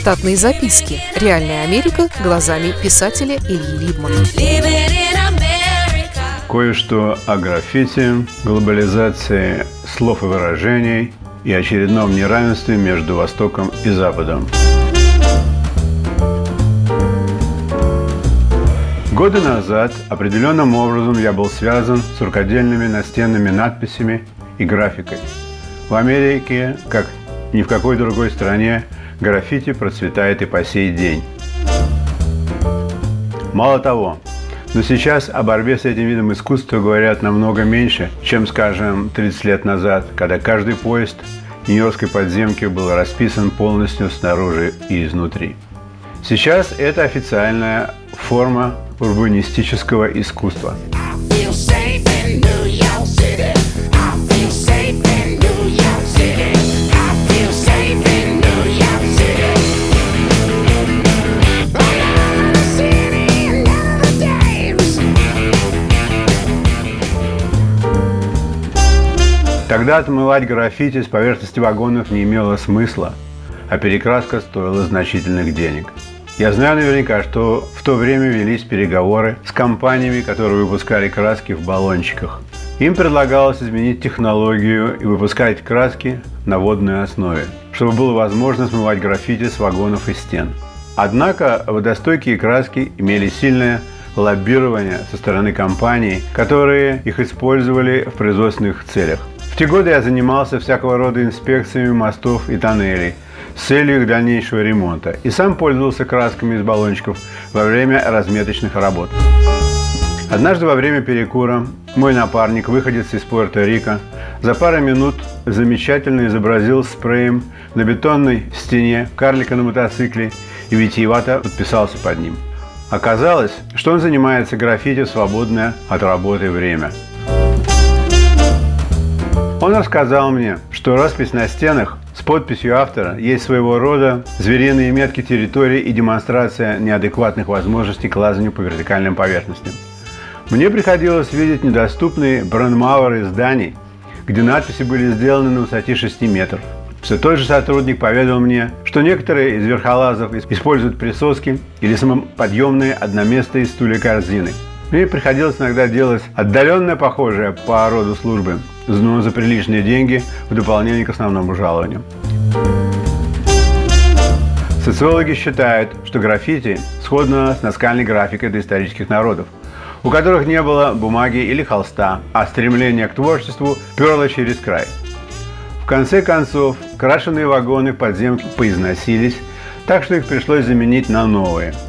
Штатные записки. Реальная Америка глазами писателя Ильи Либмана. Кое-что о граффити, глобализации слов и выражений и очередном неравенстве между Востоком и Западом. Годы назад определенным образом я был связан с рукодельными настенными надписями и графикой. В Америке, как ни в какой другой стране, граффити процветает и по сей день. Мало того, но сейчас о борьбе с этим видом искусства говорят намного меньше, чем, скажем, 30 лет назад, когда каждый поезд Нью-Йоркской подземки был расписан полностью снаружи и изнутри. Сейчас это официальная форма урбанистического искусства. Тогда отмывать граффити с поверхности вагонов не имело смысла, а перекраска стоила значительных денег. Я знаю наверняка, что в то время велись переговоры с компаниями, которые выпускали краски в баллончиках. Им предлагалось изменить технологию и выпускать краски на водной основе, чтобы было возможно смывать граффити с вагонов и стен. Однако водостойкие краски имели сильное лоббирование со стороны компаний, которые их использовали в производственных целях те годы я занимался всякого рода инспекциями мостов и тоннелей с целью их дальнейшего ремонта и сам пользовался красками из баллончиков во время разметочных работ. Однажды во время перекура мой напарник, выходец из Пуэрто-Рико, за пару минут замечательно изобразил спреем на бетонной стене карлика на мотоцикле и витиевато подписался под ним. Оказалось, что он занимается граффити в свободное от работы время – он рассказал мне, что распись на стенах с подписью автора есть своего рода звериные метки территории и демонстрация неадекватных возможностей к лазанию по вертикальным поверхностям. Мне приходилось видеть недоступные бронмауэры зданий, где надписи были сделаны на высоте 6 метров. Все тот же сотрудник поведал мне, что некоторые из верхолазов используют присоски или самоподъемные одноместные стулья корзины. Мне приходилось иногда делать отдаленно похожее по роду службы, но за приличные деньги в дополнение к основному жалованию. Социологи считают, что граффити сходно с наскальной графикой доисторических народов, у которых не было бумаги или холста, а стремление к творчеству перло через край. В конце концов, крашеные вагоны подземки поизносились, так что их пришлось заменить на новые –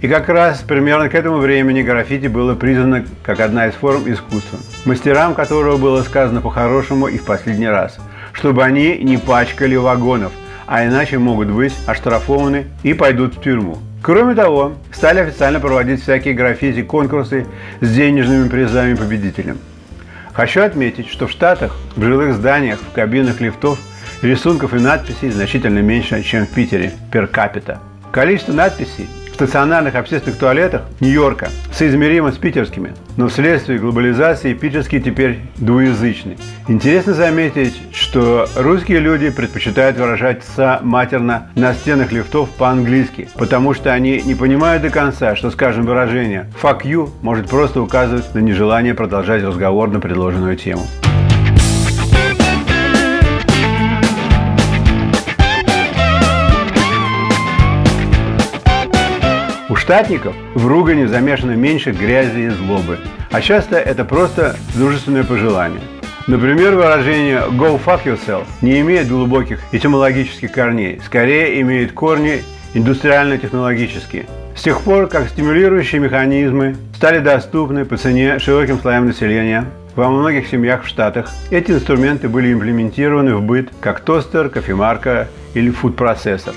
и как раз примерно к этому времени граффити было признано как одна из форм искусства, мастерам которого было сказано по-хорошему и в последний раз, чтобы они не пачкали вагонов, а иначе могут быть оштрафованы и пойдут в тюрьму. Кроме того, стали официально проводить всякие граффити-конкурсы с денежными призами победителям. Хочу отметить, что в Штатах, в жилых зданиях, в кабинах лифтов рисунков и надписей значительно меньше, чем в Питере, пер капита. Количество надписей стационарных общественных туалетах Нью-Йорка соизмеримо с питерскими, но вследствие глобализации питерские теперь двуязычны. Интересно заметить, что русские люди предпочитают выражаться матерно на стенах лифтов по-английски, потому что они не понимают до конца, что, скажем, выражение «fuck you» может просто указывать на нежелание продолжать разговор на предложенную тему. У штатников в ругане замешано меньше грязи и злобы, а часто это просто дружественное пожелание. Например, выражение «go fuck yourself» не имеет глубоких этимологических корней, скорее имеет корни индустриально-технологические. С тех пор, как стимулирующие механизмы стали доступны по цене широким слоям населения, во многих семьях в Штатах эти инструменты были имплементированы в быт как тостер, кофемарка или фуд-процессор.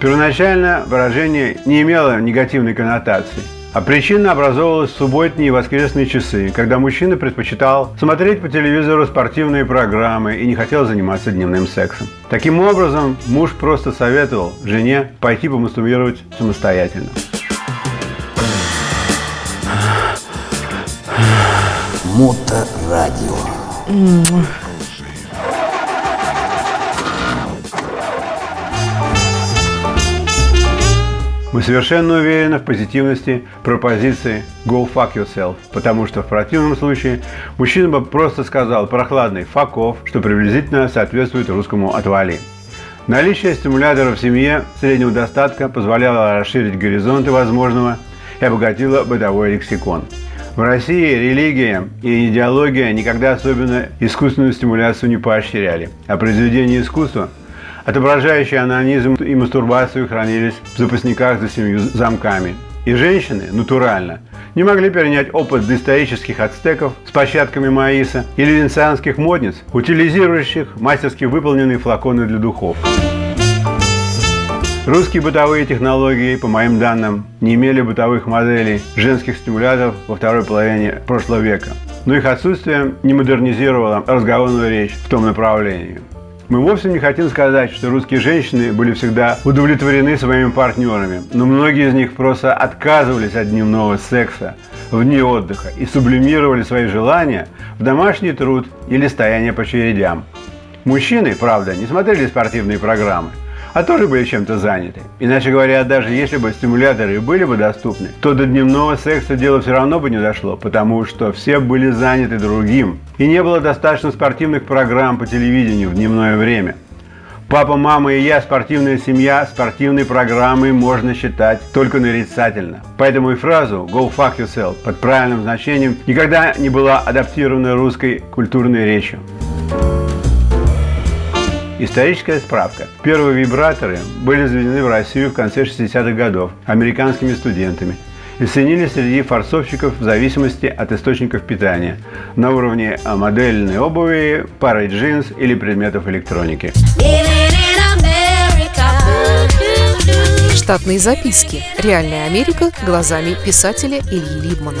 Первоначально выражение не имело негативной коннотации, а причина образовалась в субботние и воскресные часы, когда мужчина предпочитал смотреть по телевизору спортивные программы и не хотел заниматься дневным сексом. Таким образом, муж просто советовал жене пойти помастурбировать самостоятельно. Моторадио. Мы совершенно уверены в позитивности пропозиции «go fuck yourself», потому что в противном случае мужчина бы просто сказал прохладный «fuck off», что приблизительно соответствует русскому «отвали». Наличие стимуляторов в семье среднего достатка позволяло расширить горизонты возможного и обогатило бытовой лексикон. В России религия и идеология никогда особенно искусственную стимуляцию не поощряли, а произведения искусства, отображающие анонизм и мастурбацию, хранились в запасниках за семью замками. И женщины, натурально, не могли перенять опыт доисторических ацтеков с площадками маиса или венецианских модниц, утилизирующих мастерски выполненные флаконы для духов. Русские бытовые технологии, по моим данным, не имели бытовых моделей женских стимуляторов во второй половине прошлого века. Но их отсутствие не модернизировало разговорную речь в том направлении. Мы вовсе не хотим сказать, что русские женщины были всегда удовлетворены своими партнерами, но многие из них просто отказывались от дневного секса вне отдыха и сублимировали свои желания в домашний труд или стояние по очередям. Мужчины, правда, не смотрели спортивные программы, а тоже были чем-то заняты. Иначе говоря, даже если бы стимуляторы были бы доступны, то до дневного секса дело все равно бы не дошло, потому что все были заняты другим. И не было достаточно спортивных программ по телевидению в дневное время. Папа, мама и я, спортивная семья, спортивной программой можно считать только нарицательно. Поэтому и фразу «go fuck yourself» под правильным значением никогда не была адаптирована русской культурной речью. Историческая справка. Первые вибраторы были заведены в Россию в конце 60-х годов американскими студентами и ценились среди форцовщиков в зависимости от источников питания на уровне модельной обуви, пары джинс или предметов электроники. Штатные записки. Реальная Америка глазами писателя Ильи Либмана.